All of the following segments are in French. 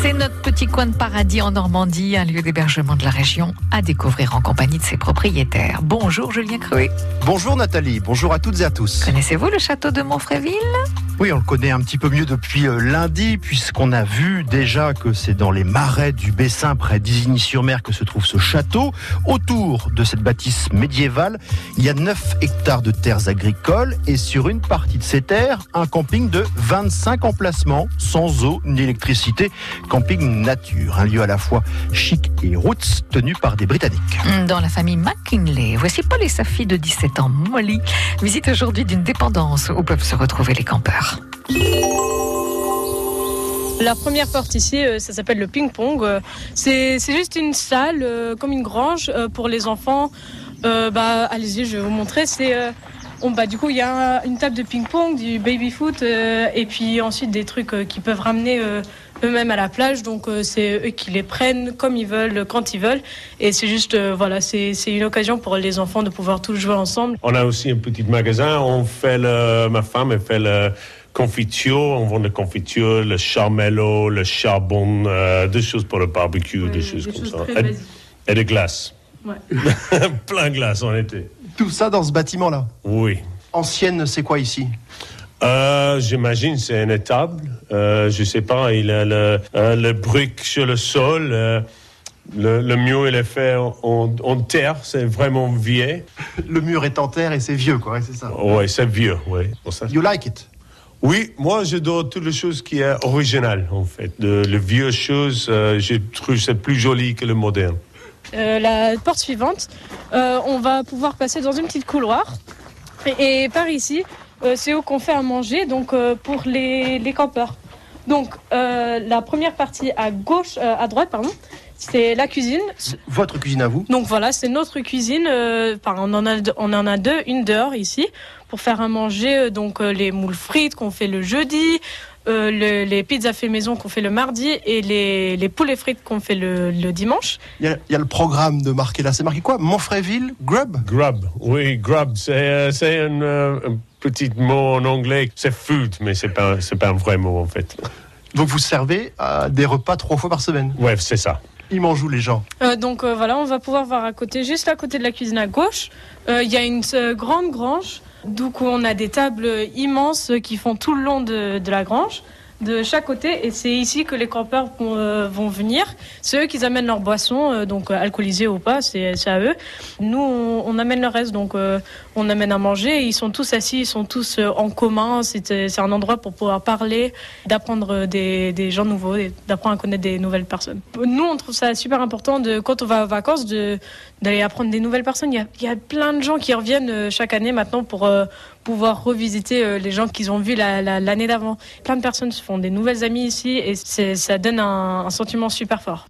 C'est notre petit coin de paradis en Normandie, un lieu d'hébergement de la région à découvrir en compagnie de ses propriétaires. Bonjour Julien Cruet. Bonjour Nathalie, bonjour à toutes et à tous. Connaissez-vous le château de Montfréville Oui, on le connaît un petit peu mieux depuis euh, lundi, puisqu'on a vu déjà que c'est dans les marais du Bessin, près d'Isigny-sur-Mer, que se trouve ce château. Autour de cette bâtisse médiévale, il y a 9 hectares de terres agricoles et sur une partie de ces terres, un camping de 25 emplacements, sans eau ni électricité. Camping nature, un lieu à la fois chic et roots, tenu par des Britanniques. Dans la famille McKinley, voici Paul et sa fille de 17 ans, Molly, visite aujourd'hui d'une dépendance où peuvent se retrouver les campeurs. La première porte ici, euh, ça s'appelle le ping-pong. Euh, C'est juste une salle, euh, comme une grange pour les enfants. Bah, allez-y, je vais vous montrer. C'est on, bah, du coup, il y a une table de ping-pong, du baby-foot, euh, et puis ensuite des trucs euh, qu'ils peuvent ramener euh, eux-mêmes à la plage. Donc, euh, c'est eux qui les prennent comme ils veulent, quand ils veulent. Et c'est juste, euh, voilà, c'est une occasion pour les enfants de pouvoir tous jouer ensemble. On a aussi un petit magasin. On fait le, ma femme, elle fait le confiture. On vend la confiture, le charmello, le charbon, euh, des choses pour le barbecue, des choses comme ça. Et, et des glaces. Ouais. Plein de glaces en été. Tout ça dans ce bâtiment-là. Oui. Ancienne, c'est quoi ici Euh, J'imagine c'est une étable. Euh, je sais pas. Il a le, euh, le brique sur le sol. euh, le, le mur il est fait en, terre. C'est vraiment vieux. Le mur est en terre et c'est vieux, quoi, c'est ça. Ouais, c'est vieux. Ça. You like it Oui, moi j'adore toutes les choses qui est original en fait. Le, le vieux choses, euh, je trouve c'est plus joli que le moderne. Euh, la porte suivante, euh, on va pouvoir passer dans une petite couloir. Et, et par ici, euh, c'est où qu'on fait à manger, donc pour les, les campeurs. Donc la première partie à gauche, à droite, pardon, c'est la cuisine. Votre cuisine à vous? Donc voilà, c'est notre cuisine. enfin, on en a, deux- on en a deux, une dehors ici pour faire à manger. donc les moules frites qu'on fait le jeudi, euh, le- les pizzas fait maison qu'on fait le mardi et les, les poulets frites qu'on fait le, le dimanche. il y, a, il y a le programme de marqué là. C'est marqué quoi? Montfréville Grub? Grub, oui, grub, c'est euh, c'est un, euh, un petit mot en anglais. C'est food, mais c'est pas c'est pas un vrai mot en fait. Donc vous servez euh, des repas trois fois par semaine? Ouais, c'est ça. Ils mangent où les gens Euh, donc euh, voilà, on va pouvoir voir à côté, juste à côté de la cuisine à gauche, euh, il y a une grande grange. Donc on a des tables immenses qui font tout le long de la grange, de chaque côté. Et c'est ici que les campeurs vont, euh, venir. C'est eux qui amènent leurs boissons, euh, donc euh, alcoolisées ou pas, c'est à eux. Nous, on, amène le reste, donc on amène à manger. Ils sont tous assis, ils sont tous en commun. C'est un endroit pour pouvoir parler, d'apprendre des, gens nouveaux, d'apprendre à connaître des nouvelles personnes. Nous, on trouve ça super important de quand on va en vacances d'aller apprendre des nouvelles personnes. Il y a, plein de gens qui reviennent chaque année maintenant pour pouvoir revisiter les gens qu'ils ont vus la- la- l'année d'avant. Plein de personnes se font des nouvelles amies ici et ça donne un, un sentiment super fort.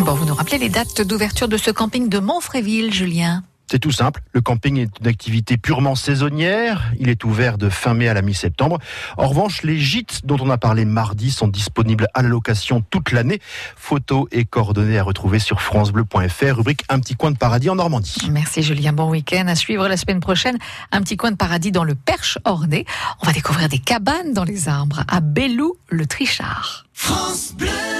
Bon, vous nous rappelez les dates d'ouverture de ce camping de Montfréville, Julien? C'est tout simple. Le camping est une activité purement saisonnière. Il est ouvert de fin mai à la mi-septembre. En revanche, les gîtes dont on a parlé mardi sont disponibles à la location toute l'année. Photos et coordonnées à retrouver sur francebleu.fr, rubrique Un petit coin de paradis en Normandie. Merci Julien, bon week-end. À suivre la semaine prochaine, un petit coin de paradis dans le Perche Ornay. On va découvrir des cabanes dans les arbres à Bellou, le Trichard. France Bleu